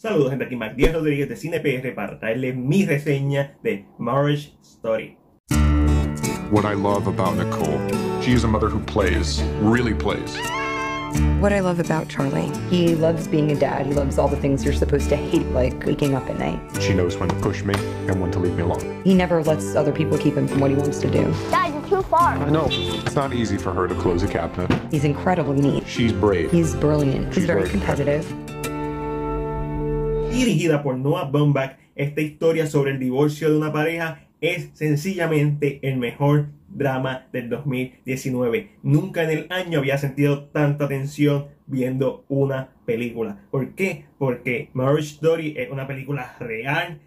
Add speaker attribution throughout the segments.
Speaker 1: Saludos, gente, aquí Mac Díaz Rodríguez de CinePR para traerle mi reseña de Marriage Story.
Speaker 2: What I love about Nicole, she is a mother who plays, really plays.
Speaker 3: What I love about Charlie,
Speaker 4: he loves being a dad. He loves all the things you're supposed to hate, like waking up at night.
Speaker 2: She knows when to push me and when to leave me alone.
Speaker 4: He never lets other people keep him from what he wants to do.
Speaker 5: Dad, you're too far.
Speaker 2: I know. It's not easy for her to close a cabinet.
Speaker 4: He's incredibly neat.
Speaker 2: She's brave.
Speaker 4: He's brilliant. He's very
Speaker 2: very
Speaker 4: competitive.
Speaker 1: Dirigida por Noah Baumbach, esta historia sobre el divorcio de una pareja es sencillamente el mejor drama del 2019. Nunca en el año había sentido tanta tensión viendo una película. ¿Por qué? Porque Marriage Story es una película real,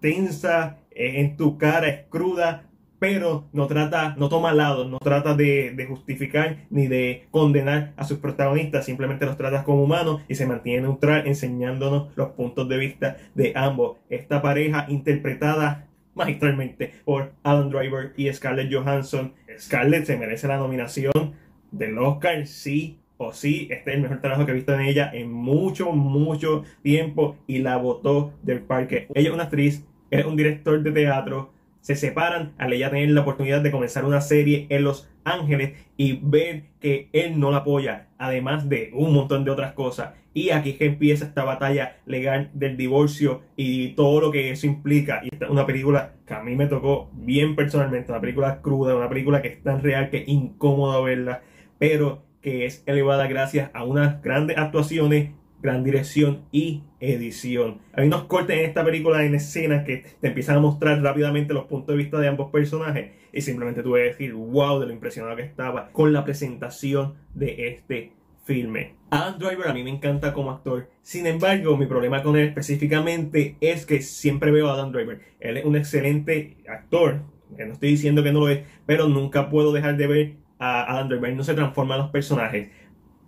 Speaker 1: tensa, es en tu cara, es cruda, pero no trata, no toma lados, no trata de, justificar ni de condenar a sus protagonistas, simplemente los trata como humanos y se mantiene neutral enseñándonos los puntos de vista de ambos. Esta pareja interpretada magistralmente por Adam Driver y Scarlett Johansson. Scarlett se merece la nominación del Oscar, sí o sí. Este es el mejor trabajo que he visto en ella en mucho, mucho tiempo y la votó del parque. Ella es una actriz, es un director de teatro. Se separan al ella tener la oportunidad de comenzar una serie en Los Ángeles y ver que él no la apoya, además de un montón de otras cosas. Y aquí que empieza esta batalla legal del divorcio y todo lo que eso implica. Y esta es una película que a mí me tocó bien personalmente, una película cruda, una película que es tan real que es incómodo verla, pero que es elevada gracias a unas grandes actuaciones, gran dirección y edición. Hay unos cortes en esta película en escenas que te empiezan a mostrar rápidamente los puntos de vista de ambos personajes y simplemente tuve que decir wow de lo impresionado que estaba con la presentación de este filme. Adam Driver a mí me encanta como actor. Sin embargo, mi problema con él específicamente es que siempre veo a Adam Driver. Él es un excelente actor. No estoy diciendo que no lo es, pero nunca puedo dejar de ver a Adam Driver. No se transforma en los personajes.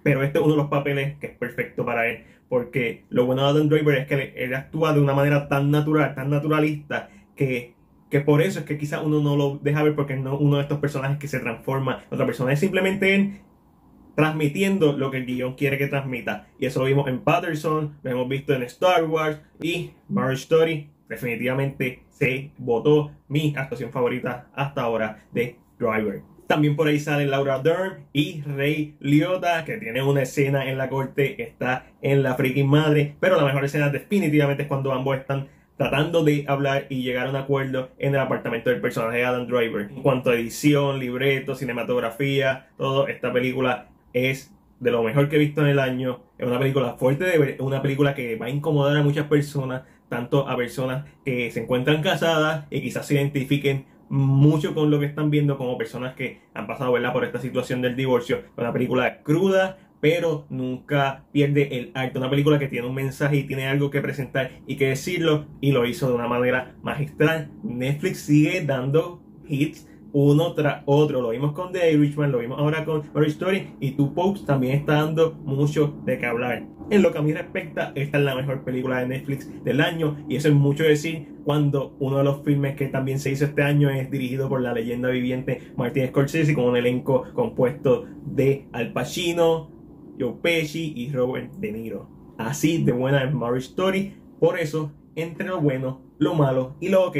Speaker 1: Pero este es uno de los papeles que es perfecto para él. Porque lo bueno de Adam Driver es que él actúa de una manera tan natural, tan naturalista, que que por eso es que quizás uno no lo deja ver porque no uno de estos personajes que se transforma otra persona. Es simplemente él transmitiendo lo que el guion quiere que transmita. Y eso lo vimos en Patterson, lo hemos visto en Star Wars y Marriage Story. Definitivamente se votó mi actuación favorita hasta ahora de Driver. También por ahí sale Laura Dern y Ray Liotta, que tiene una escena en la corte está en la freaking madre. Pero la mejor escena definitivamente es cuando ambos están tratando de hablar y llegar a un acuerdo en el apartamento del personaje Adam Driver. En cuanto a edición, libreto, cinematografía, todo, esta película es de lo mejor que he visto en el año. Es una película fuerte de ver, una película que va a incomodar a muchas personas, tanto a personas que se encuentran casadas y quizás se identifiquen mucho con lo que están viendo, como personas que han pasado por esta situación del divorcio. Una película cruda, pero nunca pierde el arte. Una película que tiene un mensaje y tiene algo que presentar y que decirlo, y lo hizo de una manera magistral. Netflix sigue dando hits uno tras otro. Lo vimos con The Irishman, lo vimos ahora con Marriage Story y Two Popes también está dando mucho de qué hablar. En lo que a mí respecta, esta es la mejor película de Netflix del año y eso es mucho decir cuando uno de los filmes que también se hizo este año es dirigido por la leyenda viviente Martin Scorsese con un elenco compuesto de Al Pacino, Joe Pesci y Robert De Niro. Así de buena es Marriage Story. Por eso, entre lo bueno, lo malo y lo ok,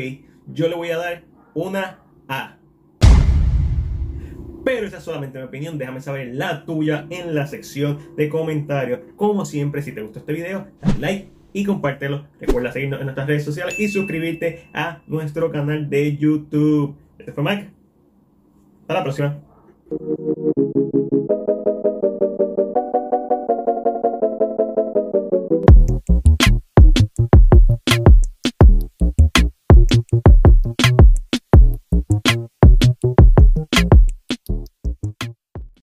Speaker 1: yo le voy a dar una A. Pero esa es solamente mi opinión. Déjame saber la tuya en la sección de comentarios. Como siempre, si te gustó este video, dale like y compártelo. Recuerda seguirnos en nuestras redes sociales y suscribirte a nuestro canal de YouTube. Este fue Mike. Hasta la próxima.